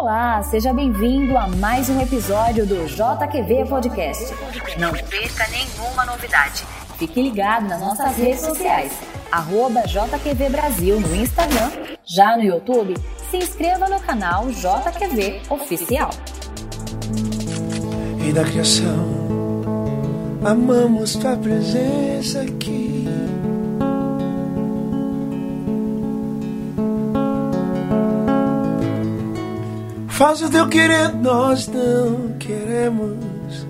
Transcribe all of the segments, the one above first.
Olá, seja bem-vindo a mais um episódio do JQV Podcast. Não perca nenhuma novidade. Fique ligado nas nossas redes sociais, arroba JQV Brasil no Instagram. Já no YouTube, se inscreva no canal JQV Oficial. E da criação, amamos tua presença aqui. Faz o teu querer, nós não queremos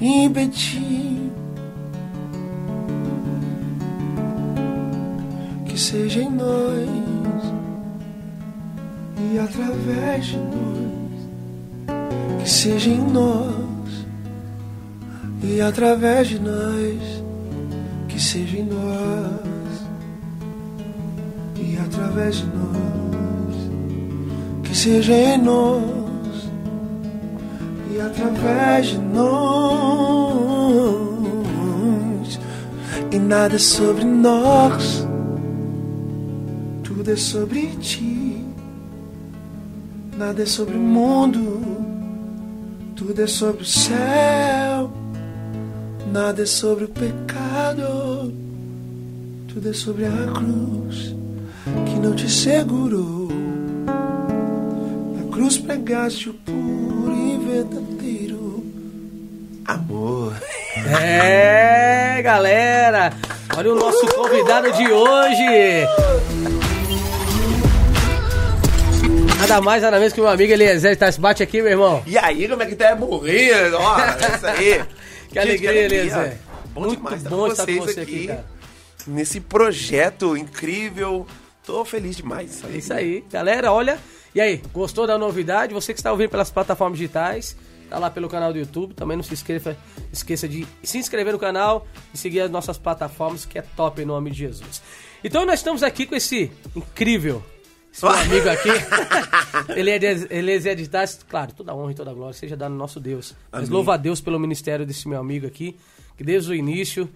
impedir. Que seja em nós e através de nós. Que seja em nós e através de nós. Que seja em nós e através de nós seja em nós e através de nós. E nada é sobre nós, tudo é sobre ti. Nada é sobre o mundo, tudo é sobre o céu. Nada é sobre o pecado, tudo é sobre a cruz que não te segurou cruz pregaste o puro e verdadeiro amor. É, galera! Olha o nosso convidado de hoje! Nada mais, nada menos que meu amigo Eliezer. Tá, se bate aqui, meu irmão. E aí, como é que tá morrer? Ó, é isso aí. que alegria, que Eliezer. Bom Muito demais bom estar com vocês aqui, aqui nesse projeto incrível. Tô feliz demais. É isso aí. Galera, olha, e aí, gostou da novidade? Você que está ouvindo pelas plataformas digitais, tá lá pelo canal do YouTube. Também não se esqueça, esqueça de se inscrever no canal e seguir as nossas plataformas, que é top em nome de Jesus. Então nós estamos aqui com esse incrível esse meu amigo aqui. ele é de, ele é de claro, toda honra e toda glória seja dado no nosso Deus. Amém. Mas louva a Deus pelo ministério desse meu amigo aqui, que desde o início,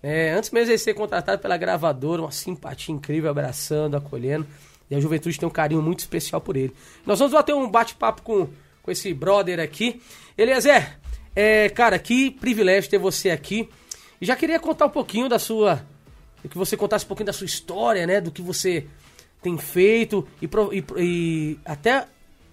é, antes mesmo de ser contratado pela gravadora, uma simpatia incrível, abraçando, acolhendo. E a juventude tem um carinho muito especial por ele. Nós vamos bater um bate-papo com, com esse brother aqui. Eliezer, é, cara, que privilégio ter você aqui. E já queria contar um pouquinho da sua. Que você contasse um pouquinho da sua história, né? Do que você tem feito e, e, e até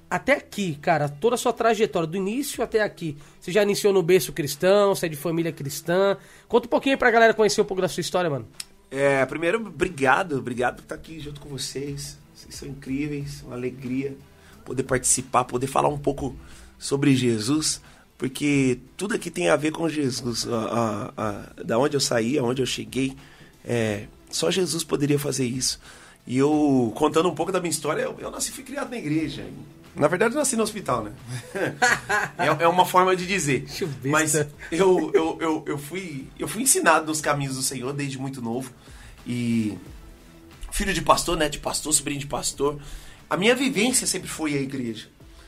até aqui, cara, toda a sua trajetória, do início até aqui. Você já iniciou no berço cristão, você é de família cristã. Conta um pouquinho aí pra galera conhecer um pouco da sua história, mano. É, primeiro, obrigado, obrigado por estar aqui junto com vocês. Vocês são incríveis, uma alegria poder participar, poder falar um pouco sobre Jesus, porque tudo aqui tem a ver com Jesus. A, a, a, da onde eu saí, aonde eu cheguei, é, só Jesus poderia fazer isso. E eu, contando um pouco da minha história, eu, eu nasci fui criado na igreja. Na verdade, eu nasci no hospital, né? é, é, uma forma de dizer. Mas eu, eu, eu, eu, fui, eu fui ensinado nos caminhos do Senhor desde muito novo. E filho de pastor, né? De pastor, sobrinho de pastor. A minha vivência sempre foi a igreja.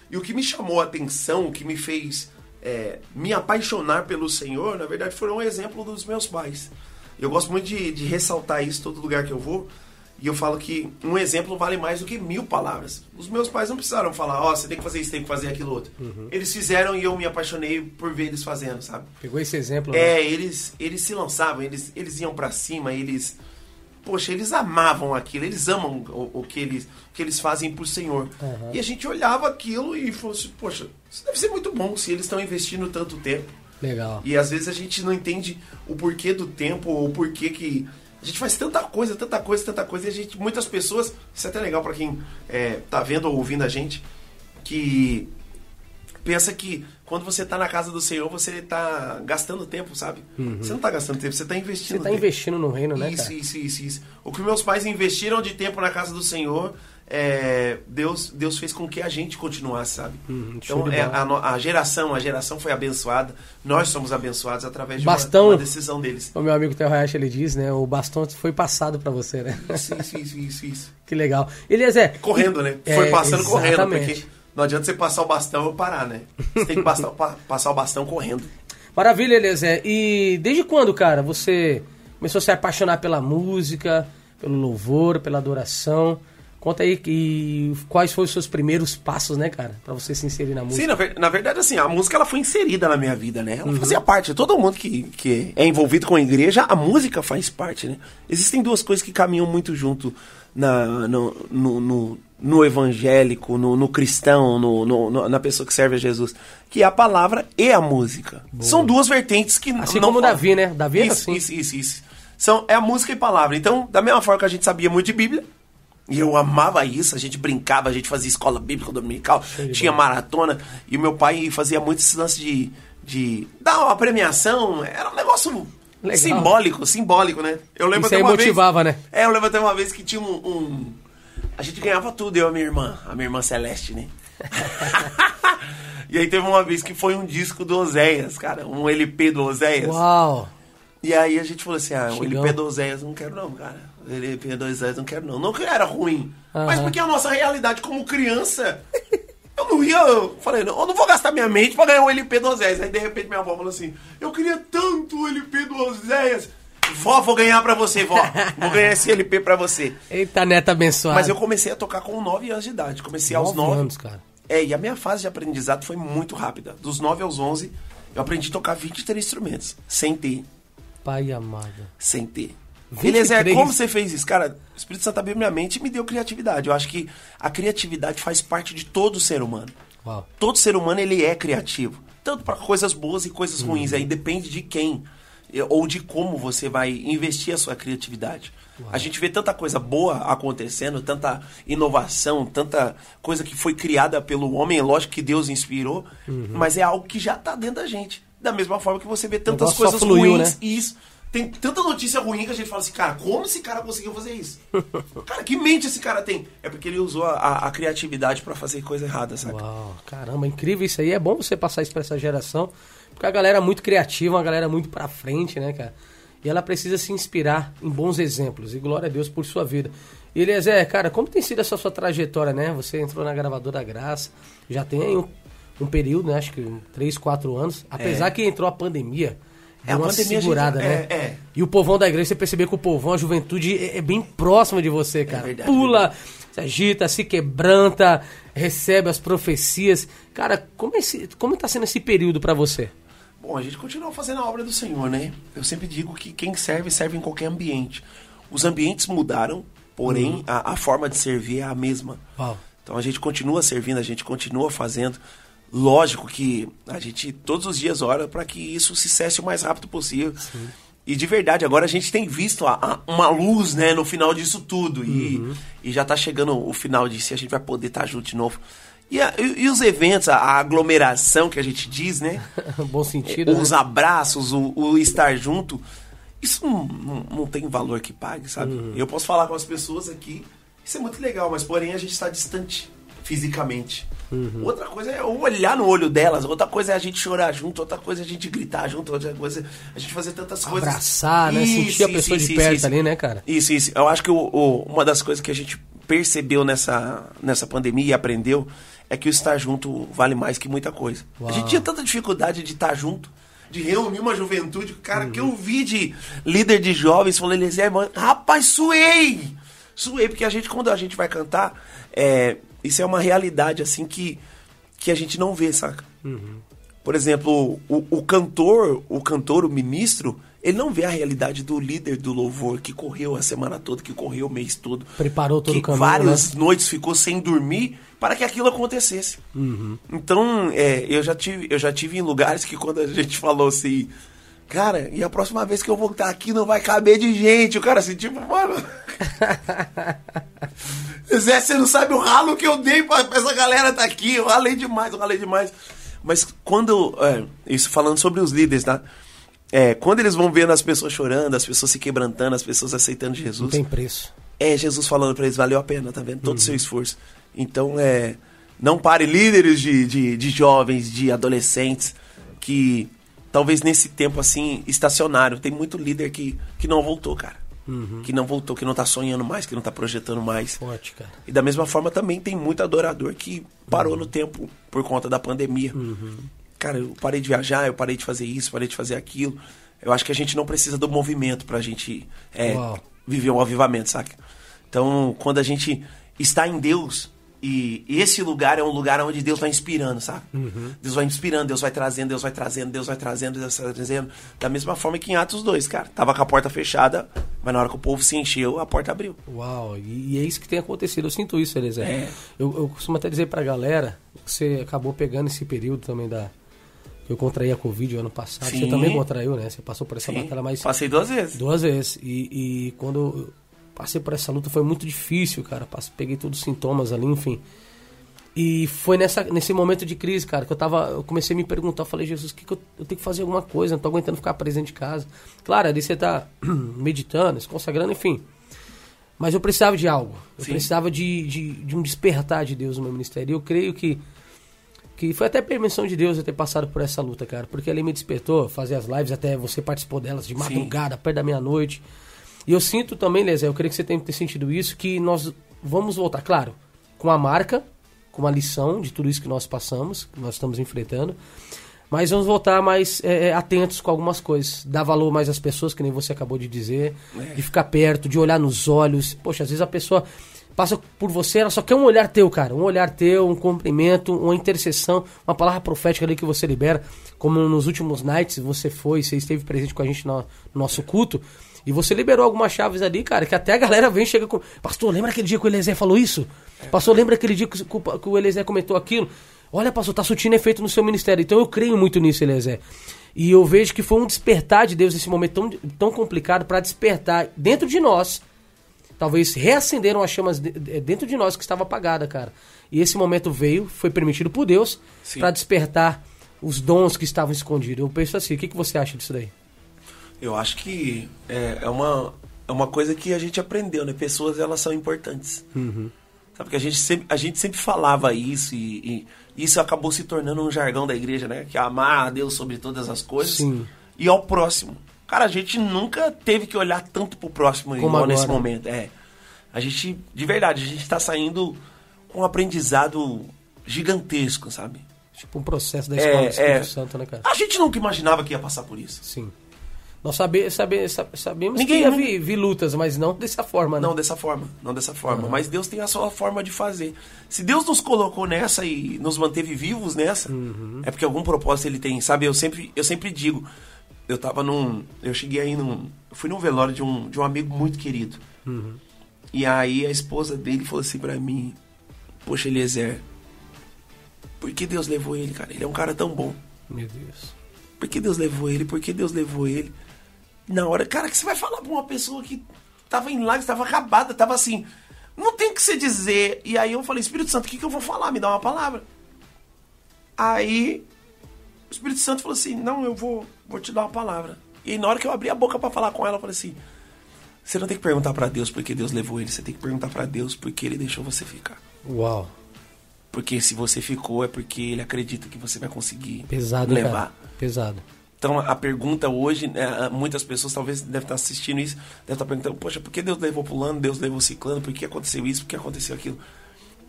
E o que me chamou a atenção, o que me fez é, me apaixonar pelo Senhor, na verdade, foi um exemplo dos meus pais. Eu gosto muito de, de ressaltar isso todo lugar que eu vou. E eu falo que um exemplo vale mais do que mil palavras. Os meus pais não precisaram falar, ó, oh, você tem que fazer isso, tem que fazer aquilo outro. Uhum. Eles fizeram e eu me apaixonei por ver eles fazendo, sabe? Pegou esse exemplo. Né? É, eles, eles se lançavam, eles, eles iam para cima, eles poxa, eles amavam aquilo, eles amam o, o, que, eles, o que eles fazem por Senhor. Uhum. E a gente olhava aquilo e falou assim, poxa, isso deve ser muito bom se eles estão investindo tanto tempo. Legal. E às vezes a gente não entende o porquê do tempo, ou o porquê que. A gente faz tanta coisa, tanta coisa, tanta coisa, e a gente, muitas pessoas, isso é até legal para quem é, tá vendo ou ouvindo a gente, que pensa que quando você está na casa do Senhor, você está gastando tempo, sabe? Uhum. Você não está gastando tempo, você está investindo. Você está investindo no reino, né? Isso, cara? isso, isso, isso. O que meus pais investiram de tempo na casa do Senhor, é, Deus, Deus fez com que a gente continuasse, sabe? Uhum, então é, a, a, geração, a geração foi abençoada. Nós somos abençoados através de bastão, uma, uma decisão deles. O meu amigo Theo Hayashi, ele diz, né? O bastão foi passado para você, né? Isso, isso, isso, isso, isso. Que legal. Eliezer. Correndo, né? Foi é, passando exatamente. correndo, porque não adianta você passar o bastão e parar, né? Você tem que passar, passar o bastão correndo. Maravilha, Eliezer. E desde quando, cara, você começou a se apaixonar pela música, pelo louvor, pela adoração? Conta aí que, quais foram os seus primeiros passos, né, cara? Pra você se inserir na música. Sim, na, na verdade, assim, a música ela foi inserida na minha vida, né? Uhum. Ela fazia parte. Todo mundo que, que é envolvido com a igreja, a música faz parte, né? Existem duas coisas que caminham muito junto na, no, no, no- no evangélico, no, no cristão, no, na pessoa que serve a Jesus, que é a palavra e a música. São duas vertentes que Assim não como falam. Davi, né? Davi era isso, assim. Isso, isso, isso. São, é a música e palavra. Então, da mesma forma que a gente sabia muito de Bíblia, e eu amava isso, a gente brincava, a gente fazia escola bíblica dominical, tinha maratona, e o meu pai fazia muito esse lance de, de dar uma premiação, era um negócio Legal. simbólico, simbólico, né? Eu lembro Isso aí até uma motivava, vez, né? É, eu lembro até uma vez que tinha um, um- A gente ganhava tudo, eu e a minha irmã, a minha irmã Celeste, né? e aí teve uma vez que foi um disco do Oséias, cara, um LP do Oséias. Uau! E aí a gente falou assim, ah, o Chegão. LP do Oséias não quero não, cara. LP do Oséias não quero não. Não que era ruim, mas Aham. porque a nossa realidade como criança... Eu não ia, eu falei, não, eu não vou gastar minha mente pra ganhar um LP do Oséias. Aí de repente minha avó falou assim, eu queria tanto o LP do Oséias. Vó, vou ganhar pra você, vó. Vou ganhar esse LP pra você. Eita, neta abençoada. Mas eu comecei a tocar com 9 anos de idade. Comecei aos Nove 9. anos, cara. É, e a minha fase de aprendizado foi muito rápida. Dos 9 aos 11, eu aprendi a tocar 23 instrumentos, sem ter Pai amado. sem ter. 23. Eliezer, como você fez isso? Cara, o Espírito Santo abriu minha mente e me deu criatividade. Eu acho que a criatividade faz parte de todo ser humano. Uau. Todo ser humano, ele é criativo. Tanto para coisas boas e coisas ruins. Aí depende de quem eh, ou de como você vai investir a sua criatividade. A gente vê tanta coisa boa acontecendo, tanta inovação, tanta coisa que foi criada pelo homem. É Lógico que Deus inspirou, mas é algo que já está dentro da gente. Da mesma forma que você vê tantas coisas fluiu, ruins né? e isso. Tem tanta notícia ruim que a gente fala assim, cara, como esse cara conseguiu fazer isso? cara, que mente esse cara tem? É porque ele usou a, a- a criatividade pra fazer coisa errada, sabe? Uau, caramba, incrível isso aí. É bom você passar isso pra essa geração, porque a galera é muito criativa, uma galera muito pra frente, né, cara? E ela precisa se inspirar em bons exemplos. E glória a Deus por sua vida. E Eliezer, cara, como tem sido essa sua trajetória, né? Você entrou na gravadora Graça, já tem aí um, um período, né? Acho que um, três, quatro anos. Apesar que entrou a pandemia. É, uma pandemia a gente- segurada, é, né? é. E o povão da igreja, você percebeu que o povão, a juventude, é, é bem próximo de você, cara. verdade, Pula, se agita, se quebranta, recebe as profecias. Cara, como, é esse, como tá sendo esse período pra você? Bom, a gente continua fazendo a obra do Senhor, né? Eu sempre digo que quem serve, serve em qualquer ambiente. Os ambientes mudaram, porém a, a forma de servir é a mesma. Uau. Então a gente continua servindo, a gente continua fazendo. Lógico que a gente todos os dias ora para que isso se cesse o mais rápido possível. E de verdade, agora a gente tem visto a- a- uma luz né, no final disso tudo. E, e já tá chegando o final disso e a gente vai poder estar junto de novo. E, a- e- os eventos, a, a aglomeração que a gente diz, né? Bom sentido. os né? abraços, o, o estar junto, isso não, não, não tem valor que pague, sabe? Uhum. Eu posso falar com as pessoas aqui, isso é muito legal, mas porém a gente está distante fisicamente. Uhum. Outra coisa é olhar no olho delas, outra coisa é a gente chorar junto, outra coisa é a gente gritar junto, outra coisa é a gente fazer tantas coisas. Abraçar, né? Sentir a pessoa de perto ali, né, cara? Isso, isso. Eu acho que o- o- uma das coisas que a gente percebeu nessa, nessa pandemia e aprendeu é que o estar junto vale mais que muita coisa. Uau. A gente tinha tanta dificuldade de estar junto, de reunir uma juventude. Cara, que eu vi de líder de jovens falando, Eliezer, mano, rapaz, suei! Suei, porque a gente, quando a gente vai cantar, é, isso é uma realidade, assim, que, que a gente não vê, saca? Por exemplo, o, o cantor, o cantor, o ministro, ele não vê a realidade do líder do louvor que correu a semana toda, que correu o mês todo. Preparou todo que o caminho, várias né? noites ficou sem dormir para que aquilo acontecesse. Uhum. Então, é, eu, já tive, eu já tive em lugares que quando a gente falou assim, cara, e a próxima vez que eu voltar aqui não vai caber de gente. O cara assim, tipo, mano. Zé, você não sabe o ralo que eu dei pra, pra essa galera tá aqui. Eu ralei demais, eu ralei demais. Mas quando. é, isso falando sobre os líderes, tá? É, quando eles vão vendo as pessoas chorando, as pessoas se quebrantando, as pessoas aceitando Não Jesus, tem preço. é Jesus falando pra eles, valeu a pena, tá vendo? Todo o seu esforço. Então, é. Não pare líderes de, de, de jovens, de adolescentes, que talvez nesse tempo assim, estacionário, tem muito líder que, que não voltou, cara. Que não voltou, que não tá sonhando mais, que não tá projetando mais. Forte, cara. E da mesma forma também tem muito adorador que parou no tempo por conta da pandemia. Cara, eu parei de viajar, eu parei de fazer isso, parei de fazer aquilo. Eu acho que a gente não precisa do movimento pra gente é, viver um avivamento, saca? Então, quando a gente está em Deus e esse lugar é um lugar onde Deus vai inspirando, sabe? Uhum. Deus vai inspirando, Deus vai trazendo, Deus vai trazendo, Deus vai trazendo, Deus vai trazendo. Da mesma forma que em Atos 2, cara. Tava com a porta fechada, mas na hora que o povo se encheu, a porta abriu. Uau, e, é isso que tem acontecido. Eu sinto isso, Eliezer. É. Eu, eu costumo até dizer pra galera que você acabou pegando esse período também da. Eu contraí a Covid ano passado. Você Sim. também contraiu, né? Você passou por essa Sim, batalha, mas. Passei duas vezes. Duas vezes. E, e quando passei por essa luta foi muito difícil, cara. Passei, peguei todos os sintomas ali, enfim. E foi nessa, nesse momento de crise, cara, que eu tava. Eu comecei a me perguntar, eu falei, Jesus, o que, que eu, eu tenho que fazer alguma coisa, não tô aguentando ficar preso de casa. Claro, ali você tá meditando, se consagrando, enfim. Mas eu precisava de algo. Eu Sim. precisava de, de, de um despertar de Deus no meu ministério. E eu creio que que foi até permissão de Deus eu ter passado por essa luta, cara. Porque ele me despertou, fazer as lives, até você participou delas de madrugada, perto da meia-noite. E eu sinto também, Lezé, eu creio que você ter sentido isso, que nós vamos voltar, claro, com a marca, com uma lição de tudo isso que nós passamos, que nós estamos enfrentando. Mas vamos voltar mais é, é, atentos com algumas coisas. Dar valor mais às pessoas, que nem você acabou de dizer. De ficar perto, de olhar nos olhos. Poxa, às vezes a pessoa passa por você, ela só quer um olhar teu, cara. Um olhar teu, um cumprimento, uma intercessão, uma palavra profética ali que você libera. Como nos últimos nights você foi, você esteve presente com a gente no, no nosso culto. E você liberou algumas chaves ali, cara, que até a galera vem e chega com. Pastor, lembra aquele dia que o Eliezer falou isso? Pastor, lembra aquele dia que, o- que o Eliezer comentou aquilo? Olha, pastor, tá surtindo efeito no seu ministério. Então eu creio muito nisso, Eliezer. E eu vejo que foi um despertar de Deus nesse momento tão, tão complicado para despertar dentro de nós. Talvez reacenderam as chamas de- de- dentro de nós que estava apagada, cara. E esse momento veio, foi permitido por Deus para despertar os dons que estavam escondidos. Eu penso assim, o que, que você acha disso daí? Eu acho que é, é uma, é uma coisa que a gente aprendeu, né? Pessoas, elas são importantes. Sabe que a gente sempre, a gente sempre falava isso e, e isso acabou se tornando um jargão da igreja, né? Que é amar a Deus sobre todas as coisas Sim. e ao próximo. Cara, a gente nunca teve que olhar tanto pro próximo Como igual nesse agora. momento. É. A gente, de verdade, a gente tá saindo com um aprendizado gigantesco, sabe? Tipo um processo da É, escola do Espírito é. Santo, né, cara? A gente nunca imaginava que ia passar por isso. Sim. Nós sabe, sabe, sa- sabemos Ninguém- que ia vir, vir lutas, mas não dessa forma, né? Não dessa forma, não dessa forma. Mas Deus tem a sua forma de fazer. Se Deus nos colocou nessa e nos manteve vivos nessa, é porque algum propósito ele tem. Sabe, eu sempre, eu sempre digo, eu tava num. Eu cheguei aí num. Eu fui num velório de um, de um amigo muito querido. E aí a esposa dele falou assim pra mim, poxa, Eliezer, por que Deus levou ele, cara? Ele é um cara tão bom. Meu Deus. Por que Deus levou ele? Por que Deus levou ele? Na hora, cara, que você vai falar pra uma pessoa que tava em lágrimas, tava acabada, tava assim. Não tem o que você dizer. E aí eu falei, Espírito Santo, o que, que eu vou falar? Me dá uma palavra. Aí o Espírito Santo falou assim: Não, eu vou, vou te dar uma palavra. E aí, na hora que eu abri a boca pra falar com ela, eu falei assim: Você não tem que perguntar pra Deus por que Deus levou ele, você tem que perguntar pra Deus por que ele deixou você ficar. Uau. Porque se você ficou é porque ele acredita que você vai conseguir Pesado, levar. cara? Pesado. Então a pergunta hoje, né, muitas pessoas talvez devem estar assistindo isso, devem estar perguntando, poxa, por que Deus levou pulando, Deus levou ciclano, por que aconteceu isso, por que aconteceu aquilo?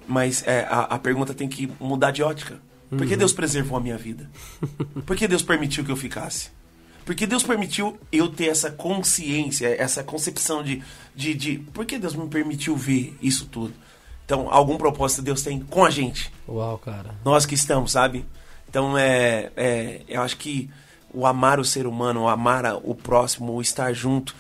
Mas é, a, a pergunta tem que mudar de ótica. Por que Deus preservou a minha vida? Por que Deus permitiu que eu ficasse? Porque Deus permitiu eu ter essa consciência, essa concepção de, de, de por que Deus me permitiu ver isso tudo? Então, algum propósito Deus tem com a gente Uau, cara. nós que estamos, sabe? Então é, é, eu acho que o amar o ser humano, o amar o próximo, o estar junto,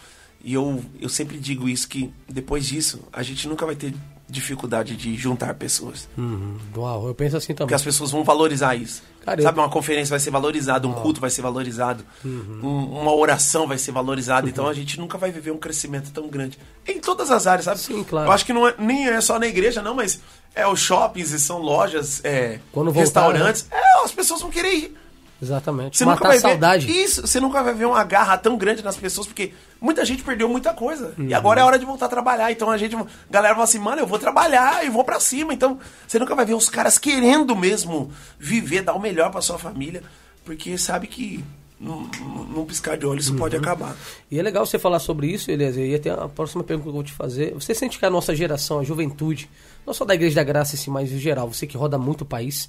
e eu, eu sempre digo isso que depois disso a gente nunca vai ter dificuldade de juntar pessoas, Uhum. Uau, eu penso assim também. porque as pessoas vão valorizar isso. Sabe, uma conferência vai ser valorizada, um culto vai ser valorizado, Uhum. um- uma oração vai ser valorizada. Então a gente nunca vai viver um crescimento tão grande em todas as áreas, sabe? Sim, claro. Eu acho que não é, nem é só na igreja, não, mas é os shoppings e são lojas, é, Quando voltar, restaurantes. É, as pessoas vão querer ir. Exatamente. Você Matar nunca vai saudade. ver isso. Você nunca vai ver uma garra tão grande nas pessoas porque muita gente perdeu muita coisa Uhum. e agora é hora de voltar a trabalhar. Então a gente, a galera fala assim, mano, eu vou trabalhar e vou pra cima. Então você nunca vai ver os caras querendo mesmo viver, dar o melhor pra sua família, porque sabe que num, num piscar de olho isso Uhum. pode acabar. E é legal você falar sobre isso, Eliezer. E até a próxima pergunta que eu vou te fazer. Você sente que a nossa geração, a juventude, não só da Igreja da Graça, assim, mas em geral, você que roda muito o país,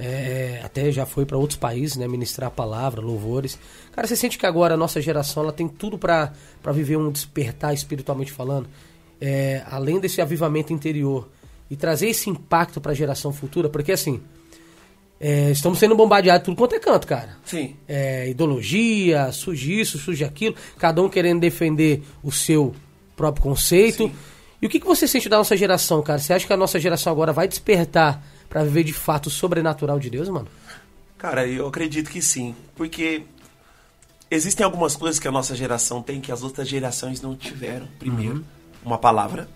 é, até já foi para outros países, né, ministrar a palavra, louvores. Cara, você sente que agora a nossa geração ela tem tudo para viver um despertar espiritualmente falando? É, além desse avivamento interior, e trazer esse impacto para a geração futura, porque assim, é, estamos sendo bombardeados tudo quanto é canto, cara. Sim. É, ideologia, surge isso, surge aquilo, cada um querendo defender o seu próprio conceito. Sim. E o que, que você sente da nossa geração, cara? Você acha que a nossa geração agora vai despertar para viver de fato o sobrenatural de Deus, mano? Cara, eu acredito que sim. Porque existem algumas coisas que a nossa geração tem que as outras gerações não tiveram. Primeiro, uma palavra.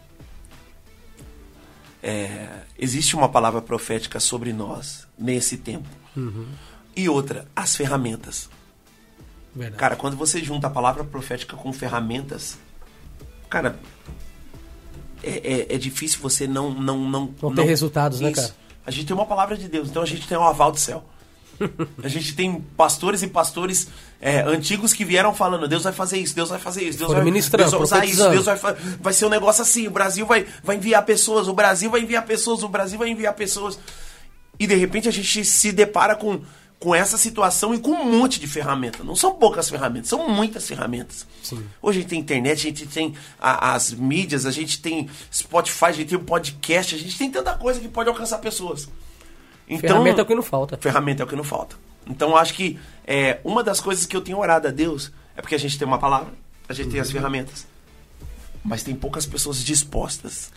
É, existe uma palavra profética sobre nós nesse tempo. E outra, as ferramentas. Verdade. Cara, quando você junta a palavra profética com ferramentas, cara, é, é, é difícil você não não não Não ter resultados, né, Isso. cara? A gente tem uma palavra de Deus, então a gente tem um aval do céu. A gente tem pastores e pastores é, antigos que vieram falando: Deus vai fazer isso, Deus vai fazer isso, Deus vai, Deus vai usar isso. Deus vai, vai ser um negócio assim. O Brasil vai, vai enviar pessoas, o Brasil vai enviar pessoas, o Brasil vai enviar pessoas. E de repente a gente se depara com, com essa situação e com um monte de ferramentas. Não são poucas ferramentas, são muitas ferramentas. Sim. Hoje a gente tem internet, a gente tem a- as mídias, a gente tem Spotify, a gente tem o podcast, a gente tem tanta coisa que pode alcançar pessoas. Então, Ferramenta é o que não falta. ferramenta é o que não falta. Então eu acho que é, uma das coisas que eu tenho orado a Deus é porque a gente tem uma palavra, a gente tem as ferramentas. Mas tem poucas pessoas dispostas.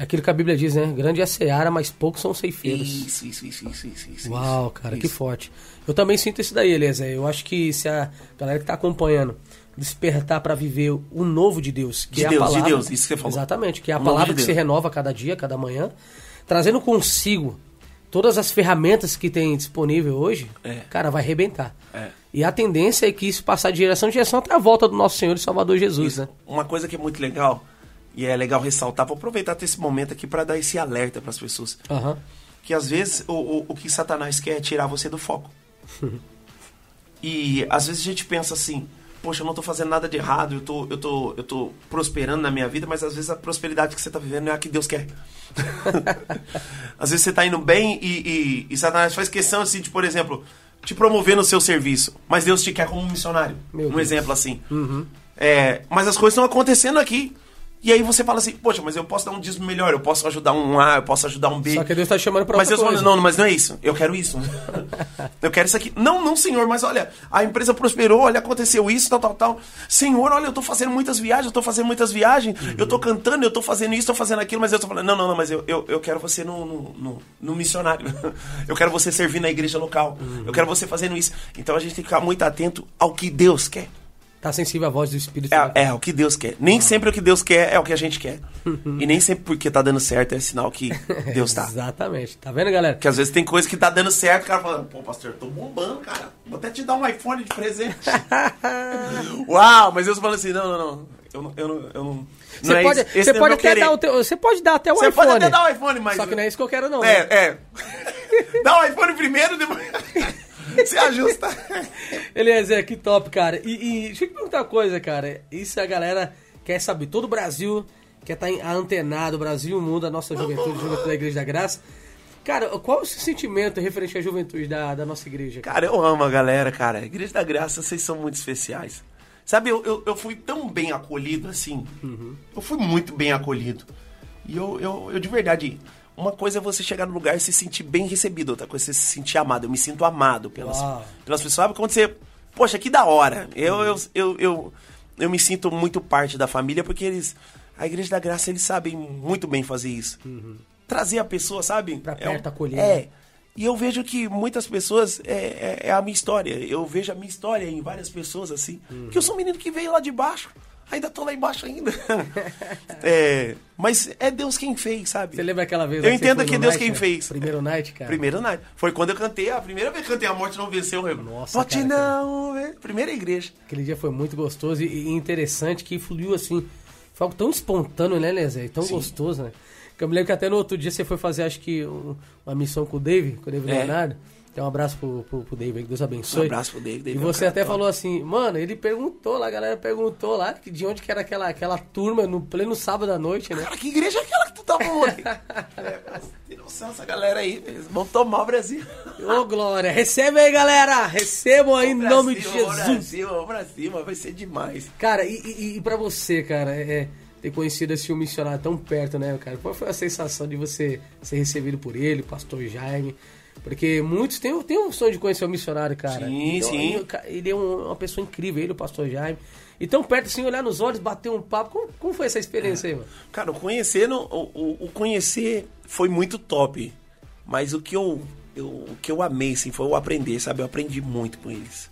É aquilo que a Bíblia diz, né? Grande é a seara, mas poucos são ceifeiros. Isso, isso, isso, isso, isso, isso. Uau, cara, que isso. forte. Eu também sinto isso daí, Eliezer. Eu acho que se a galera que tá acompanhando despertar para viver o novo de Deus, que De é Deus, a de palavra. Deus, isso que você falou. Exatamente, que é a O palavra de que se Deus. renova a cada dia, cada manhã, trazendo consigo todas as ferramentas que tem disponível hoje, É. cara, vai arrebentar. É. E a tendência é que isso passar de geração em geração até a volta do nosso Senhor e Salvador Jesus, né? Uma coisa que é muito legal, e é legal ressaltar, vou aproveitar esse momento aqui para dar esse alerta para as pessoas. Aham. Que às vezes o, o, o que Satanás quer é tirar você do foco. e às vezes a gente pensa assim, poxa, eu não tô fazendo nada de errado, eu tô, eu tô, eu tô prosperando na minha vida, mas às vezes a prosperidade que você tá vivendo não é a que Deus quer. às vezes você tá indo bem e, e, e Satanás faz questão assim de, por exemplo, te promover no seu serviço, mas Deus te quer como um missionário. Meu um Deus. exemplo assim. É, mas as coisas estão acontecendo aqui. E aí você fala assim, poxa, mas eu posso dar um dízimo melhor, eu posso ajudar um A, eu posso ajudar um B. Só que Deus tá te chamando pra Mas outra Deus coisa. fala, não, mas não é isso. Eu quero isso. eu quero isso aqui. Não, não, senhor, mas olha, a empresa prosperou, olha, aconteceu isso, tal, tal, tal. Senhor, olha, eu tô fazendo muitas viagens, eu tô fazendo muitas viagens, eu tô cantando, eu tô fazendo isso, tô fazendo aquilo, mas eu tô falando, não, não, não, mas eu, eu, eu quero você no, no, no- no missionário. eu quero você servir na igreja local. Eu quero você fazendo isso. Então a gente tem que ficar muito atento ao que Deus quer. Tá sensível à voz do Espírito. né? É, é o que Deus quer. Nem sempre o que Deus quer é o que a gente quer. e nem sempre porque tá dando certo é sinal que Deus tá. Exatamente. Tá vendo, galera? Porque às vezes tem coisa que tá dando certo, o cara fala, pô, pastor, tô bombando, cara. Vou até te dar um iPhone de presente. Uau, mas Deus fala assim, não, não, não. Eu não. Eu não, eu não Você não é pode. Esse você é pode até querer. dar o teu, você pode dar até o Você iPhone. pode até dar o iPhone, mas. Só que não é isso que eu quero não. né? É, é. Dá o iPhone primeiro, depois. Você ajusta. Eliezer, que top, cara. E, e deixa eu te perguntar uma coisa, cara. Isso a galera quer saber. Todo o Brasil quer estar tá antenado, o Brasil, o mundo, a nossa juventude, a juventude da Igreja da Graça. Cara, qual é o seu sentimento referente à juventude da, da nossa igreja? Cara, eu amo a galera, cara. Igreja da Graça, vocês são muito especiais. Sabe, eu, eu, eu fui tão bem acolhido assim. Eu fui muito bem acolhido. E eu, eu, eu, de verdade, uma coisa é você chegar no lugar e se sentir bem recebido, outra coisa é você se sentir amado. Eu me sinto amado pelas, Uau. pelas pessoas. Sabe quando você. Poxa, que da hora. Eu, eu, eu, eu, eu me sinto muito parte da família porque eles. A Igreja da Graça, eles sabem muito bem fazer isso. Trazer a pessoa, sabe? Pra É perto, acolher, É. E eu vejo que muitas pessoas é, é, é a minha história. Eu vejo a minha história em várias pessoas assim. Que eu sou um menino que veio lá de baixo. Ainda tô lá embaixo ainda. É, mas é Deus quem fez, sabe? Você lembra aquela vez Eu você entendo que é Deus Night, quem né? fez. Primeiro night, cara. Primeiro night. Foi quando eu cantei, a primeira vez que cantei A Morte Não Venceu. Eu, Nossa, Vote cara, não, velho. Primeira igreja. Aquele dia foi muito gostoso e, interessante que fluiu assim. Foi algo tão espontâneo, né, Lezé? Tão gostoso, né? Que eu me lembro que até no outro dia você foi fazer, acho que, um- uma missão com o Dave, com o Dave É. Leonardo. Então, um abraço pro, pro, pro Dave aí, que Deus abençoe. Um abraço pro Dave, Dave E é um você até top. falou assim, mano, ele perguntou lá, a galera perguntou lá que de onde que era aquela, aquela turma no pleno sábado à noite, né? Cara, que igreja é aquela que tu tava ontem? é, tem noção, essa galera aí, eles vão tomar o Brasil. Ô, Glória, recebe aí, galera! Recebam aí em Pra nome de Jesus. Pra cima, pra cima, vai ser demais. Cara, e, e, e pra você, cara, é, ter conhecido esse missionário tão perto, né, cara? Qual foi a sensação de você ser recebido por ele, pastor Jaime? Porque muitos têm, têm um sonho de conhecer o missionário, cara. Sim, Então, sim. Ele, ele é um- uma pessoa incrível, ele, o pastor Jaime. E tão perto assim, olhar nos olhos, bater um papo. Como, como foi essa experiência aí, mano? Cara, o conhecer, o, o- conhecer foi muito top. Mas o que eu, eu- o que eu amei, assim, foi o aprender, sabe? Eu aprendi muito com eles.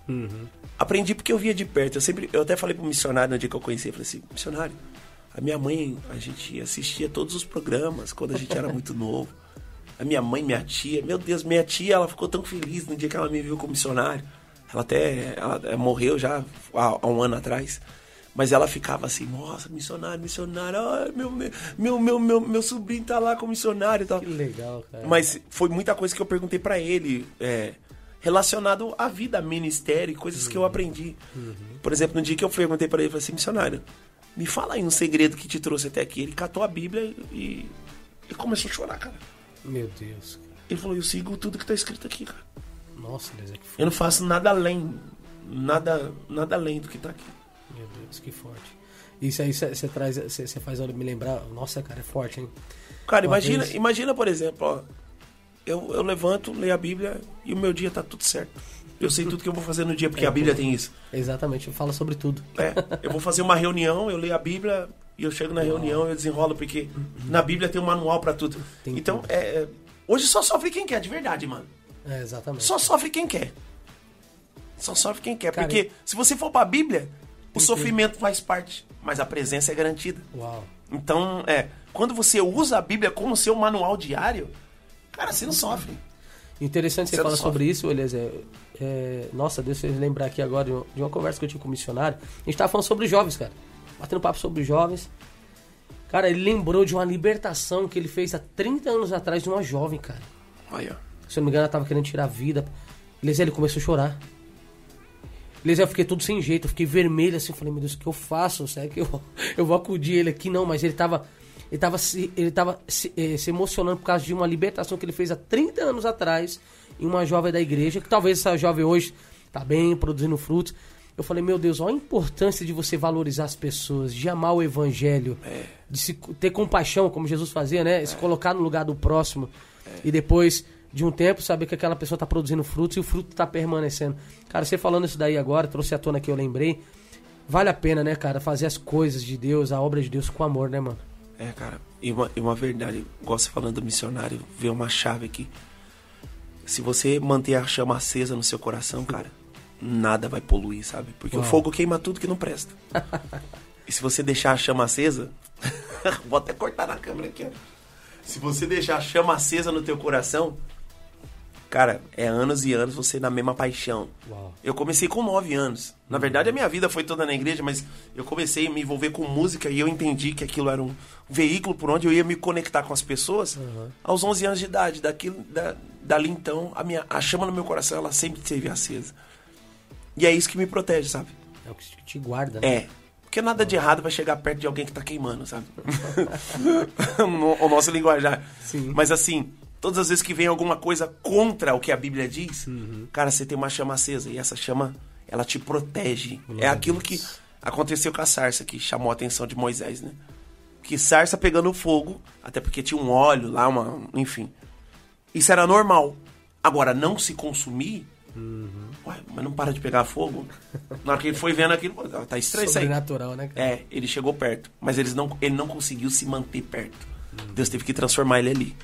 Aprendi porque eu via de perto. Eu sempre, eu até falei pro missionário no dia que eu conheci, eu falei assim, missionário, a minha mãe, a gente assistia todos os programas quando a gente era muito novo. A minha mãe, minha tia, meu Deus, minha tia, ela ficou tão feliz no dia que ela me viu como missionário. Ela até ela, eh, morreu já há, há um ano atrás. Mas ela ficava assim, nossa, missionário, missionário, ai, meu, meu, meu, meu, meu sobrinho tá lá como missionário e tal. Que legal, cara. Mas foi muita coisa que eu perguntei pra ele, é, relacionado à vida, ministério, e coisas que eu aprendi. Por exemplo, no dia que eu perguntei pra ele, eu falei assim, missionário, me fala aí um segredo que te trouxe até aqui. Ele catou a Bíblia e, e começou a chorar, cara. Meu Deus. cara. Ele falou, eu sigo tudo que tá escrito aqui, cara. Nossa, Deus, é que forte. Eu não faço nada além, nada, nada além do que tá aqui. Meu Deus, que forte. Isso aí você traz, você faz me lembrar. Nossa, cara, é forte, hein? Cara, Uma imagina, vez- imagina, por exemplo, ó, eu, eu levanto, leio a Bíblia e o meu dia tá tudo certo. Eu sei tudo que eu vou fazer no dia, porque É, a Bíblia pô. tem isso. Exatamente, fala sobre tudo. É, eu vou fazer uma reunião, eu leio a Bíblia e eu chego na reunião e eu desenrolo, porque na Bíblia tem um manual pra tudo. Tem então, tudo. é, é, hoje só sofre quem quer, de verdade, mano. É, exatamente. Só sofre quem quer. Só sofre quem quer. Cara, porque se você for pra Bíblia, o sofrimento faz parte, mas a presença é garantida. Uau. Então, é, quando você usa a Bíblia como seu manual diário, cara, você não sofre. Interessante você Você falar sobre isso, Eliezer. É, nossa, deixa eu lembrar aqui agora de uma- conversa que eu tive com o missionário. A gente tava falando sobre jovens, cara. Batendo papo sobre jovens. Cara, ele lembrou de uma libertação que ele fez há 30 anos atrás de uma jovem, cara. Aí, ó. Se eu não me engano, ela tava querendo tirar a vida. Eliezer, ele começou a chorar. Eliezer, eu fiquei todo sem jeito, eu fiquei vermelho assim. Falei, meu Deus, o que eu faço? Será que eu, eu vou acudir ele aqui? Não, mas ele tava. Ele tava, se, ele tava se, eh, se emocionando por causa de uma libertação que ele fez há 30 anos atrás em uma jovem da igreja, que talvez essa jovem hoje tá bem, produzindo frutos. Eu falei, meu Deus, olha a importância de você valorizar as pessoas, de amar o evangelho, de se, ter compaixão, como Jesus fazia, né? Se colocar no lugar do próximo. E depois de um tempo saber que aquela pessoa está produzindo frutos e o fruto está permanecendo. Cara, você falando isso daí agora, trouxe à tona que eu lembrei. Vale a pena, né, cara, fazer as coisas de Deus, a obra de Deus com amor, né, mano? É, cara, e uma, e uma verdade, igual você falando do missionário, vê uma chave aqui. Se você manter a chama acesa no seu coração, cara, nada vai poluir, sabe? Porque Uau. o fogo queima tudo que não presta. e se você deixar a chama acesa, vou até cortar na câmera aqui, ó. Se você deixar a chama acesa no teu coração, cara, é anos e anos você na mesma paixão. Uau. Eu comecei com 9 anos. Na verdade, a minha vida foi toda na igreja, mas eu comecei a me envolver com música e eu entendi que aquilo era um veículo por onde eu ia me conectar com as pessoas aos 11 anos de idade. Daquilo, da, dali então, a, minha, a chama no meu coração, ela sempre esteve acesa. E é isso que me protege, sabe? É o que te guarda. né? É. Porque nada de errado vai chegar perto de alguém que tá queimando, sabe? O nosso linguajar. Sim. Mas assim, todas as vezes que vem alguma coisa contra o que a Bíblia diz, Uhum. cara, você tem uma chama acesa. E essa chama, ela te protege. Glória é aquilo que aconteceu com a sarça, que chamou a atenção de Moisés, né? Que sarça pegando fogo, até porque tinha um óleo lá, uma, enfim. Isso era normal. Agora, não se consumir, Uhum. ué, mas não para de pegar fogo. Na hora que ele foi vendo aquilo, tá estranho isso aí. Né, cara? É, ele chegou perto, mas eles não, ele não conseguiu se manter perto. Deus teve que transformar ele ali.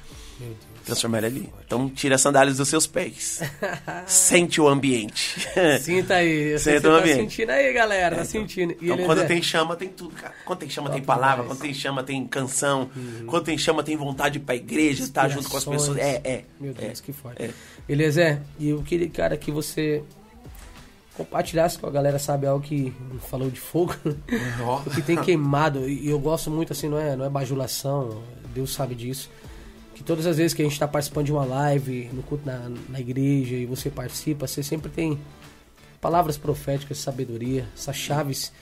Transformar ele ali. Então tira as sandálias dos seus pés. Sente o ambiente. Sinta aí. Que Sinta o você tá ambiente. sentindo aí, galera. tá sentindo. E Então quando é- tem chama, tem tudo, cara. Quando tem chama, tem Top palavra. demais. Quando tem chama, tem canção. Quando tem chama, tem vontade pra igreja, estar junto com as pessoas. É, é. Meu Deus, é. que forte. é. Eliezer, e eu queria, cara, que você compartilhasse com a galera, sabe, algo que falou de fogo, o que tem queimado, e eu gosto muito, assim, não é, não é bajulação, Deus sabe disso, que todas as vezes que a gente está participando de uma live, no culto na, na igreja, e você participa, você sempre tem palavras proféticas, sabedoria, essas chaves.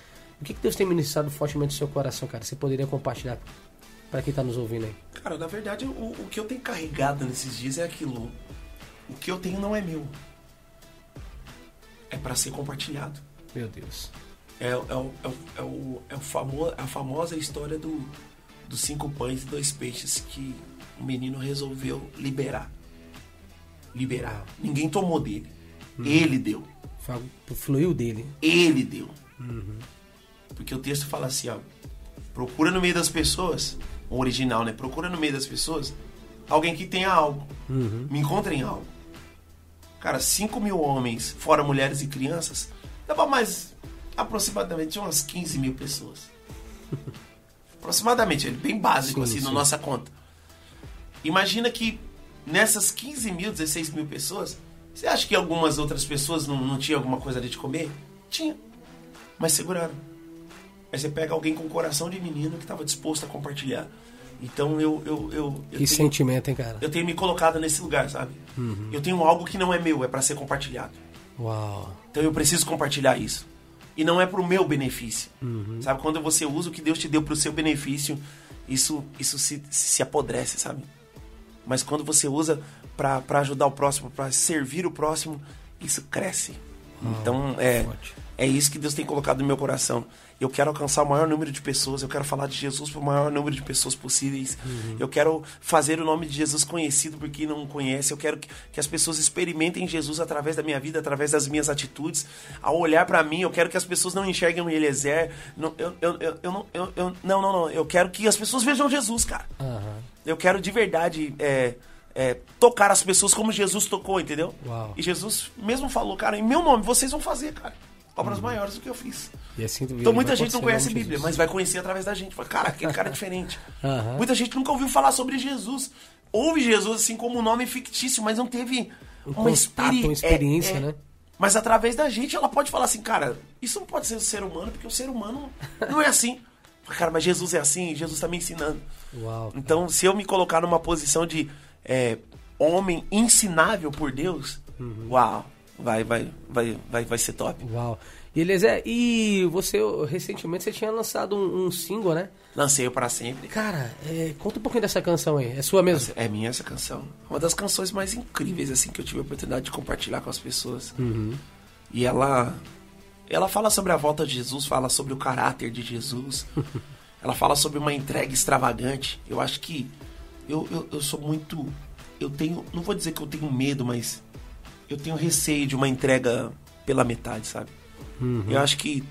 O que, que Deus tem ministrado fortemente no seu coração, cara? Você poderia compartilhar para quem tá nos ouvindo aí? Cara, na verdade, o, o que eu tenho carregado nesses dias é aquilo. O que eu tenho não é meu. É pra ser compartilhado. Meu Deus. É, é, o- é, o- é, o, é o famo, a famosa história do, dos cinco pães e dois peixes que o menino resolveu liberar. Liberar. Ninguém tomou dele. Ele deu. Fluiu dele. Ele deu. Porque o texto fala assim, ó. Procura no meio das pessoas, o original, né? Procura no meio das pessoas alguém que tenha algo. Me encontrem algo. Cara, 5 mil homens, fora mulheres e crianças, dava mais aproximadamente umas 15 mil pessoas. aproximadamente, é bem básico Sim, assim, na sim. nossa conta. Imagina que nessas 15 mil, 16 mil pessoas, você acha que algumas outras pessoas não, não tinham alguma coisa ali de comer? Tinha. Mas seguraram. Aí você pega alguém com coração de menino que estava disposto a compartilhar. Então eu, eu, eu, eu Que tenho- sentimento, hein, cara? eu tenho me colocado nesse lugar, sabe? Eu tenho algo que não é meu, é para ser compartilhado. Uau. Então eu preciso compartilhar isso. E não é pro meu benefício. Sabe? Quando você usa o que Deus te deu pro seu benefício, isso, isso se, se apodrece, sabe? Mas quando você usa pra ajudar o próximo, pra servir o próximo, isso cresce. Então é. É isso que Deus tem colocado no meu coração. Eu quero alcançar o maior número de pessoas, eu quero falar de Jesus para o maior número de pessoas possíveis. Eu quero fazer o nome de Jesus conhecido por quem não conhece. Eu quero que, que as pessoas experimentem Jesus através da minha vida, através das minhas atitudes. Ao olhar para mim, eu quero que as pessoas não enxerguem o Eliezer. Não, eu, eu, eu, eu não, eu, eu- não, não, não. Eu quero que as pessoas vejam Jesus, cara. Aham. Eu quero de verdade é, é, tocar as pessoas como Jesus tocou, entendeu? Uau. E Jesus mesmo falou, cara, em meu nome vocês vão fazer, cara. Obras maiores do que eu fiz. E assim Então muita gente não conhece a Bíblia, mas vai conhecer através da gente. Fala, cara, aquele cara é diferente. Aham. Muita gente nunca ouviu falar sobre Jesus. Ouve Jesus assim como um nome fictício, mas não teve uma, contato, experi- uma experiência, é, é. né? Mas através da gente ela pode falar assim, cara, isso não pode ser o ser humano, porque o ser humano não é assim. Cara, mas Jesus é assim, Jesus tá me ensinando. Uau. Então, se eu me colocar numa posição de é, homem ensinável por Deus, Uhum. uau, vai, vai, vai, vai, vai ser top. Uau. E Eliezer, e você recentemente você tinha lançado um, um single, né? Lancei o para sempre. Cara, é, conta um pouquinho dessa canção aí. É sua mesmo? É minha essa canção. Uma das canções mais incríveis assim que eu tive a oportunidade de compartilhar com as pessoas. E ela ela fala sobre a volta de Jesus, fala sobre o caráter de Jesus. ela fala sobre uma entrega extravagante. Eu acho que eu, eu, eu sou muito eu tenho, não vou dizer que eu tenho medo, mas eu tenho receio de uma entrega pela metade, sabe? Eu acho que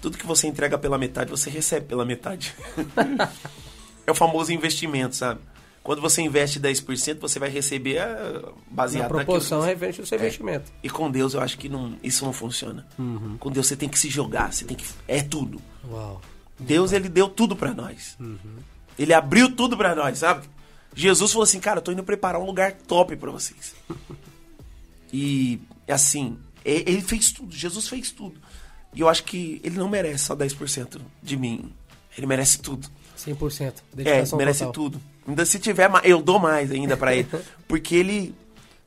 tudo que você entrega pela metade, você recebe pela metade. é o famoso investimento, sabe? Quando você investe 10%, você vai receber ah, baseado Na proporção naquilo. referente ao seu investimento. E com Deus eu acho que não, isso não funciona. Com Deus você tem que se jogar, você tem que é tudo. Uau. Deus ele deu tudo pra nós. Ele abriu tudo pra nós, sabe? Jesus falou assim, cara, eu tô indo preparar um lugar top pra vocês. e assim, e- ele fez tudo, Jesus fez tudo. E eu acho que ele não merece só 10% de mim. Ele merece tudo. 100%. É, Dedicação merece total. tudo. Ainda se tiver eu dou mais ainda pra ele. Porque ele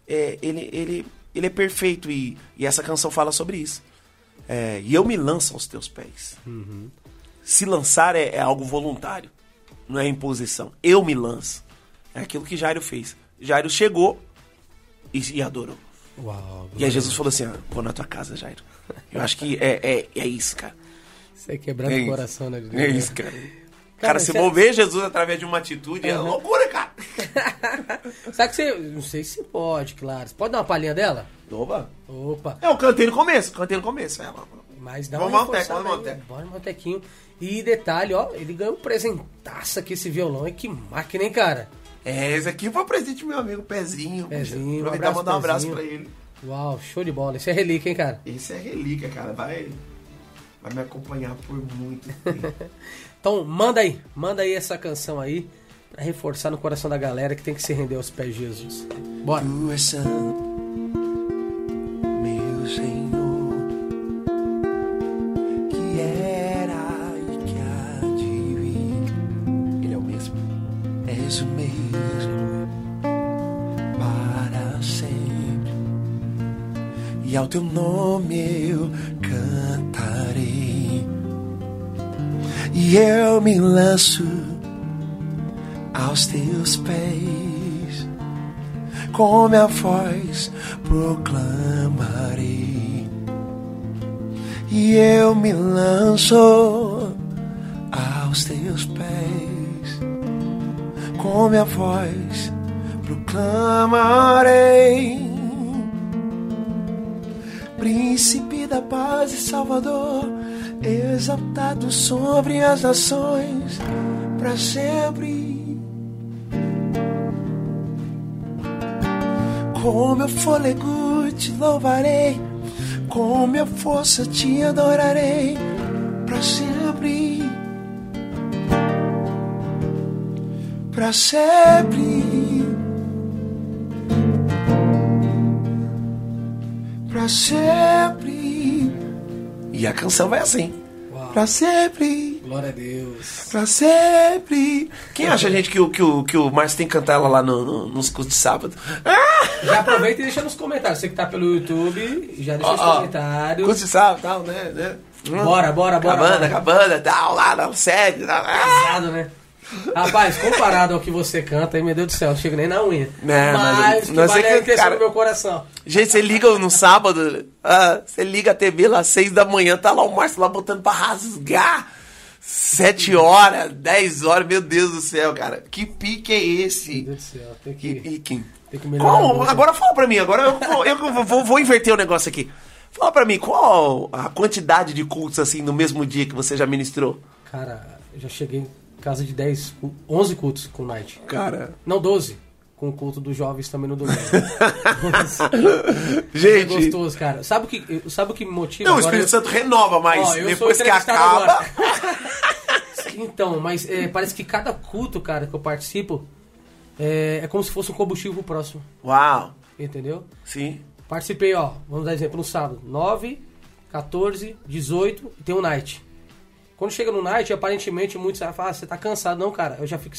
é, ele, ele, ele é perfeito e, e essa canção fala sobre isso. É, e eu me lanço aos teus pés. Se lançar é, é algo voluntário, não é imposição. Eu me lanço. É aquilo que Jairo fez. Jairo chegou e, e adorou. Uau. E aí Jesus falou assim: ah, vou na tua casa, Jairo. Eu acho que é, é, é isso, cara. Você é quebrado É o coração, né? É isso, cara. Cara, Cara, se cê- mover Jesus através de uma atitude é Aham. loucura, cara. Sabe que você. Não sei se pode, claro. Você pode dar uma palhinha dela? Opa. Opa. É, eu cantei no começo, cantei no começo. É, Mas dá Vamos uma reforçada vamos. Bora no tequinho. E detalhe, ó, ele ganhou um presentaço aqui esse violão. E que máquina, hein, cara? É, esse aqui foi o presente do meu amigo Pezinho. Pezinho, um Aproveitar e mandar um abraço Pezinho. pra ele. Uau, show de bola. Isso é relíquia, hein, cara? Esse é relíquia, cara. Vai, vai me acompanhar por muito tempo. Então, manda aí. Manda aí essa canção aí. Pra reforçar no coração da galera que tem que se render aos pés de Jesus. Bora. Tu és santo, teu nome eu cantarei. E eu me lanço aos teus pés com minha voz proclamarei e eu me lanço aos teus pés. Com minha voz proclamarei, Príncipe da paz e Salvador, exaltado sobre as nações, para sempre. Com meu fôlego te louvarei, com minha força te adorarei para sempre. Para sempre. Para sempre. E a canção vai assim. Uau. Para sempre. Glória a Deus. Pra sempre. Quem acha, gente, que o, que o, que o Márcio tem que cantar ela lá no, no- nos cultos de sábado? Ah! Já aproveita e deixa nos comentários. Você que tá pelo YouTube, já deixa nos Ó, ó, comentários. Cultos de sábado, tal, né? né? Bora, bora, bora. Cabana, bora. cabana, tal, lá na sede. tal. Ah! Pesado, né? Rapaz, comparado ao que você canta, aí, meu Deus do céu, não chega nem na unha. Não, mas- mas que mas vale é que, cara- do meu coração. Gente, você liga no sábado, ah, você liga a TV lá às seis da manhã, tá lá o Márcio lá botando pra rasgar. Sete horas, dez horas, meu Deus do céu, cara. Que pique é Meu esse? Deus do céu, tem Que que, pique. tem que melhorar. Qual, agora fala pra mim, agora eu, vou, eu vou, vou inverter o negócio aqui. Fala pra mim, qual a quantidade de cultos assim no mesmo dia que você já ministrou? Cara, eu já cheguei casa de 10, 11 cultos com Night. Cara. Não, 12. Com o culto dos jovens também no domingo. é Gente. gostoso, cara. Sabe o que, sabe o que motiva? Não, o? Espírito Santo renova, mas Ó, eu depois que acaba. Então, mas é, parece que cada culto, cara, que eu participo é, é como se fosse um combustível pro próximo. Uau. Entendeu? Sim. Participei, ó, vamos dar exemplo, no sábado. 9, 14, 18 e tem um night. Quando chega no night, aparentemente muitos falam, ah, você tá cansado. Não, cara, eu já fico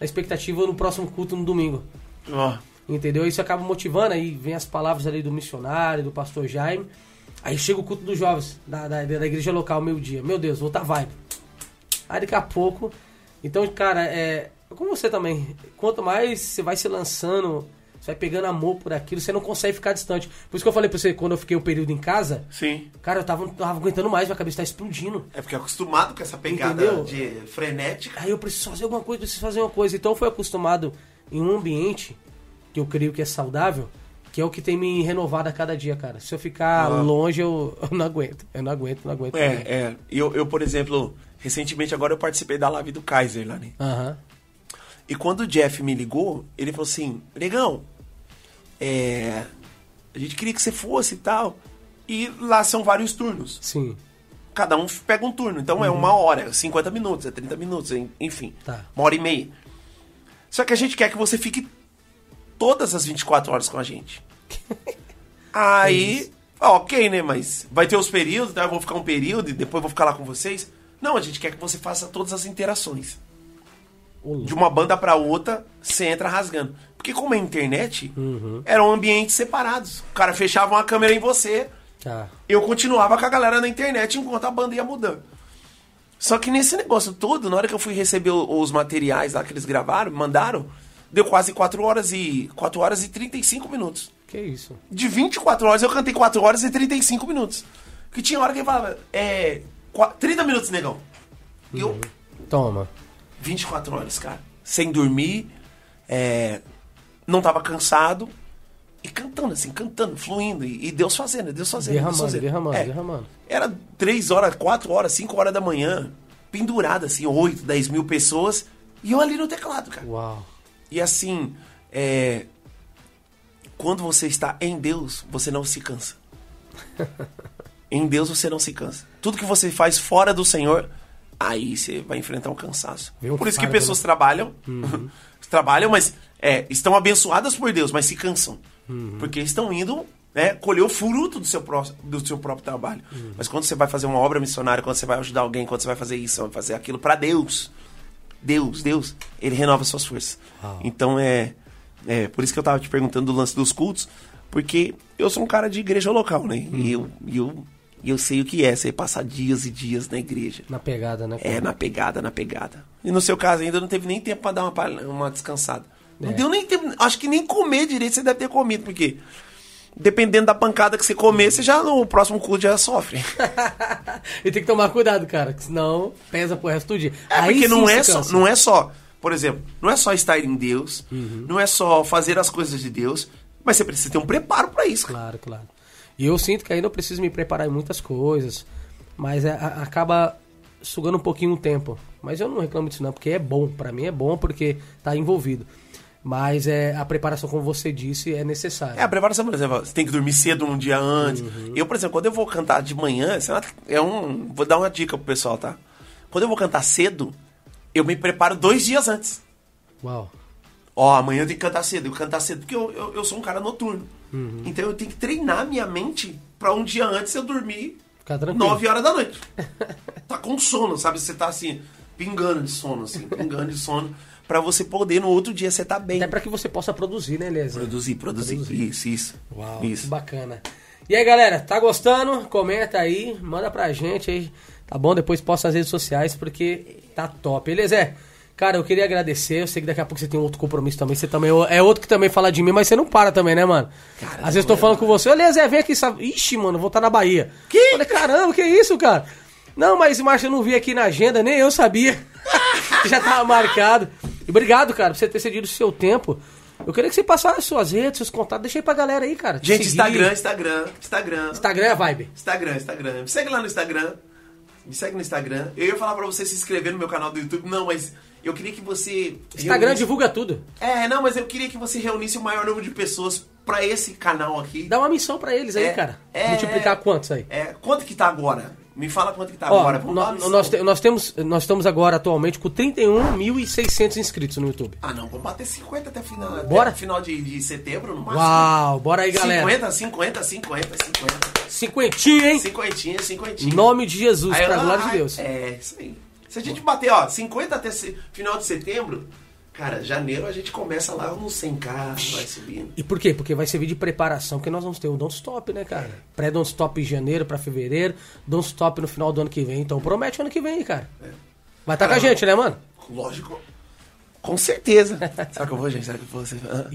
na expectativa no próximo culto no domingo. Ó. Entendeu? Isso acaba motivando, aí vem as palavras ali do missionário, do pastor Jaime. Aí chega o culto dos jovens, da, da, da igreja local, meio-dia. Meu Deus, vou tá vibe. Aí daqui a pouco. Então, cara, é. Como você também, quanto mais você vai se lançando, você vai pegando amor por aquilo, você não consegue ficar distante. Por isso que eu falei pra você, quando eu fiquei o período em casa, Sim. cara, eu tava, não tava aguentando mais, minha cabeça tá explodindo. É porque é acostumado com essa pegada Entendeu? de frenética. Aí eu preciso fazer alguma coisa, preciso fazer uma coisa. Então eu fui acostumado em um ambiente que eu creio que é saudável, que é o que tem me renovado a cada dia, cara. Se eu ficar Ah. longe, eu, eu não aguento. Eu não aguento, não aguento. É, é. Eu, eu, por exemplo, recentemente agora eu participei da live do Kaiser lá, né? Aham. E quando o Jeff me ligou, ele falou assim, Negão, é, a gente queria que você fosse e tal. E lá são vários turnos. Sim. Cada um pega um turno. Então é uma hora, é 50 minutos, é 30 minutos, en- enfim. Tá. Uma hora e meia. Só que a gente quer que você fique todas as 24 horas com a gente. Aí, ó, ok, né? Mas vai ter os períodos, tá? Eu vou ficar um período e depois vou ficar lá com vocês. Não, a gente quer que você faça todas as interações. De uma banda pra outra, você entra rasgando. Porque como é internet, Uhum. eram ambientes separados. O cara fechava uma câmera em você, Tá. eu continuava com a galera na internet enquanto a banda ia mudando. Só que nesse negócio todo, na hora que eu fui receber os materiais lá que eles gravaram, mandaram, deu quase 4 horas e 4 horas e 35 minutos. Que isso? De 24 horas eu cantei 4 horas e 35 minutos. Que tinha hora que ele falava, é, qua- 30 minutos, negão. E eu, Toma. 24 horas, cara. Sem dormir, é, não tava cansado. E cantando, assim, cantando, fluindo. E, e Deus fazendo, Deus fazendo. Deus Derramando, fazendo. derramando, É, derramando. Era 3 horas, 4 horas, 5 horas da manhã, pendurado, assim, 8, 10 mil pessoas. E eu ali no teclado, cara. Uau. E assim, é, quando você está em Deus, você não se cansa. em Deus você não se cansa. Tudo que você faz fora do Senhor, aí você vai enfrentar um cansaço. Um Por isso que pessoas trabalham, trabalham, mas é, estão abençoadas por Deus, mas se cansam. Porque estão indo né, colher o fruto do seu, pró- do seu próprio trabalho. Mas quando você vai fazer uma obra missionária, quando você vai ajudar alguém, quando você vai fazer isso, vai fazer aquilo para Deus, Deus, Deus, ele renova suas forças. Uau. Então é, é por isso que eu tava te perguntando do lance dos cultos, porque eu sou um cara de igreja local, né? E eu, e eu, e eu sei o que é, você passar dias e dias na igreja. Na pegada, né? cara? É, na pegada, na pegada. E no seu caso ainda não teve nem tempo pra dar uma, uma descansada. Não É. deu nem tempo, acho que nem comer direito você deve ter comido, porque dependendo da pancada que você comer, você já no próximo culto já sofre. e tem que tomar cuidado, cara, que senão pesa pro resto do dia. É, Aí porque não é, só, não é só, por exemplo, não é só estar em Deus, Uhum. não é só fazer as coisas de Deus, mas você precisa ter um preparo pra isso. Claro, claro. E eu sinto que ainda eu preciso me preparar em muitas coisas, mas é- a- acaba sugando um pouquinho o tempo. Mas eu não reclamo disso não, porque é bom. Pra mim é bom porque tá envolvido. Mas é a preparação, como você disse, é necessária. É, a preparação, por exemplo, você tem que dormir cedo um dia antes. Uhum. Eu, por exemplo, quando eu vou cantar de manhã, é um. Vou dar uma dica pro pessoal, tá? Quando eu vou cantar cedo, eu me preparo dois dias antes. Uau. Ó, amanhã eu tenho que cantar cedo. Eu cantar cedo porque eu, eu, eu sou um cara noturno. Uhum. Então eu tenho que treinar minha mente pra um dia antes eu dormir Fica tranquilo. 9 horas da noite. tá com sono, sabe? Você tá assim, pingando de sono, assim, pingando de sono. Pra você poder no outro dia você tá bem. Até pra que você possa produzir, né, Eliezer? Produzir, produzir, Produzir. Isso, isso. Uau, Isso. bacana. E aí, galera, tá gostando? Comenta aí, manda pra gente aí, tá bom? Depois posta nas redes sociais, porque tá top. Beleza? Cara, eu queria agradecer. Eu sei que daqui a pouco você tem outro compromisso também. Você também é outro que também fala de mim, mas você não para também, né, mano? Às vezes eu tô falando com você, Eliezer, vem aqui. Sabe? Ixi, mano, vou estar na Bahia. Que? Falei, caramba, que isso, cara? Não, mas Márcio, eu não vi aqui na agenda, nem eu sabia. Já tava marcado. E obrigado, cara, por você ter cedido o seu tempo. Eu queria que você passasse suas redes, seus contatos. Deixa aí pra galera aí, cara. te Gente, seguir. Instagram, Instagram, Instagram. Instagram é a vibe. Instagram, Instagram. Me segue lá no Instagram. Me segue no Instagram. Eu ia falar pra você se inscrever no meu canal do YouTube. Não, mas eu queria que você. Instagram reunisse- divulga tudo. É, não, mas eu queria que você reunisse o maior número de pessoas pra esse canal aqui. Dá uma missão pra eles aí, É, cara. é, Multiplicar é. quantos aí? É, quanto que tá agora? Me fala quanto que tá Ó, agora. Vamos dar uma nó- missão. nós, te- nós temos, nós estamos agora atualmente com 31.600 inscritos no YouTube. Ah, não, vamos bater 50 até final, Bora? até final de, de setembro, no máximo. Uau, bora aí, galera. 50, 50, 50, 50. Cinquentinha, hein? Cinquentinha, Em cinquentinha. nome de Jesus, Aí, pra glória de Deus. É, isso aí. Se a gente bater, ó, 50 até final de setembro, cara, janeiro a gente começa lá no 100k, vai subindo. E por quê? Porque vai servir de preparação, porque nós vamos ter o Don't Stop, né, cara? Pré-Don't Stop em janeiro pra fevereiro, Don't Stop no final do ano que vem. Então promete ano que vem, cara. Vai estar com a gente, né, mano? Lógico. Com certeza. Será que eu vou, gente? Será que eu vou? Ah.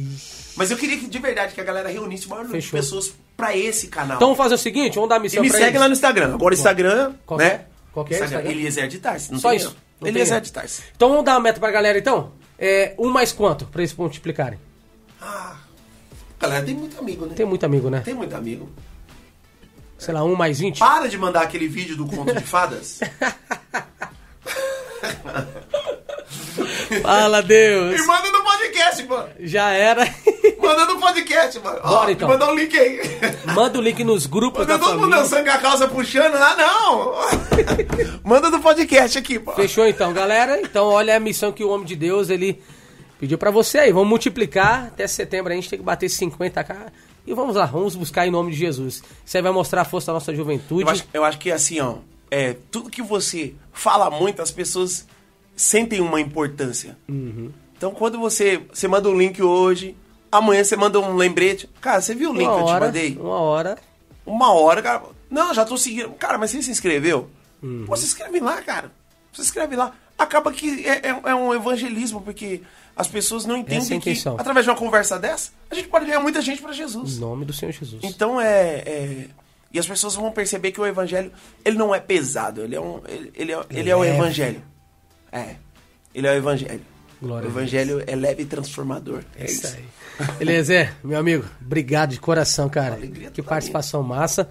Mas eu queria que, de verdade, que a galera reunisse o maior número de pessoas pra esse canal. Então vamos fazer o seguinte, vamos dar e missão me pra segue eles. lá no Instagram. Agora o Instagram, Qual né? é? Qual que é o Instagram? Eliezer de Tarso. Não Só tem isso? Não Eliezer de Tarso. Então vamos dar uma meta pra galera, então? É, um mais quanto, pra eles multiplicarem? Ah, galera, tem muito amigo, né? Tem muito amigo, né? Tem muito amigo. Sei lá, um mais 20? Para de mandar aquele vídeo do conto de fadas. Fala, Deus! e manda no podcast, mano. Já era. Manda no podcast, mano. Bora, então. Manda um link aí. Manda o link nos grupos da Manda todo mundo dançando com a calça puxando. Ah, não. Manda no podcast aqui, pô. Fechou então, galera? Então olha a missão que o homem de Deus, ele pediu pra você aí. Vamos multiplicar. Até setembro a gente tem que bater 50k. E vamos lá, vamos buscar em nome de Jesus. Isso aí vai mostrar a força da nossa juventude. Eu acho, eu acho que assim, ó, é, tudo que você fala muito, as pessoas sentem uma importância. Uhum. Então, quando você, você manda um link hoje, amanhã você manda um lembrete. Cara, você viu o link uma que eu te hora, mandei? uma hora. Uma hora, cara. Não, já tô seguindo. Cara, mas você se inscreveu? Uhum. Pô, se inscreve lá, cara. Se inscreve lá. Acaba que é, é- é um evangelismo, porque as pessoas não é entendem que, através de uma conversa dessa, a gente pode ganhar muita gente Em Jesus. nome do Senhor Jesus. Então é, é- E as pessoas vão perceber que o evangelho, ele não é pesado, ele é, um, ele, ele é, ele é o evangelho. É. Ele é o evangelho. Glória o a evangelho é leve e transformador. É Isso isso. aí. Beleza, meu amigo. Obrigado de coração, cara. Que participação massa.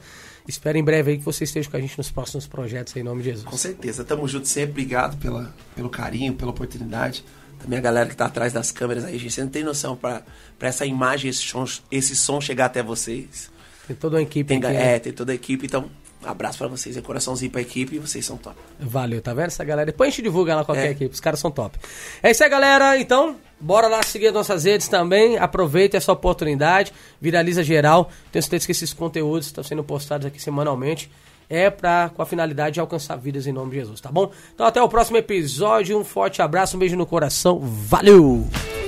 Espero em breve aí que você esteja com a gente nos próximos projetos aí, em nome de Com Jesus. certeza. Tamo junto sempre. Obrigado pela, pelo carinho, pela oportunidade. Também a galera que tá atrás das câmeras aí, gente. Você não tem noção pra, pra essa imagem, esse som, esse som chegar até vocês. Tem toda uma equipe Tem, aqui. né? é, tem toda a equipe. Então, abraço pra vocês. É coraçãozinho pra equipe e vocês são top. Valeu, tá vendo essa galera? Depois a gente divulga lá qualquer É. equipe, os caras são top. É isso aí, galera. Então, bora lá seguir as nossas redes também. Aproveita essa oportunidade, viraliza geral. Tenho certeza que esses conteúdos estão sendo postados aqui semanalmente. É pra, com a finalidade de alcançar vidas em nome de Jesus, tá bom? Então até o próximo episódio. Um forte abraço, um beijo no coração. Valeu!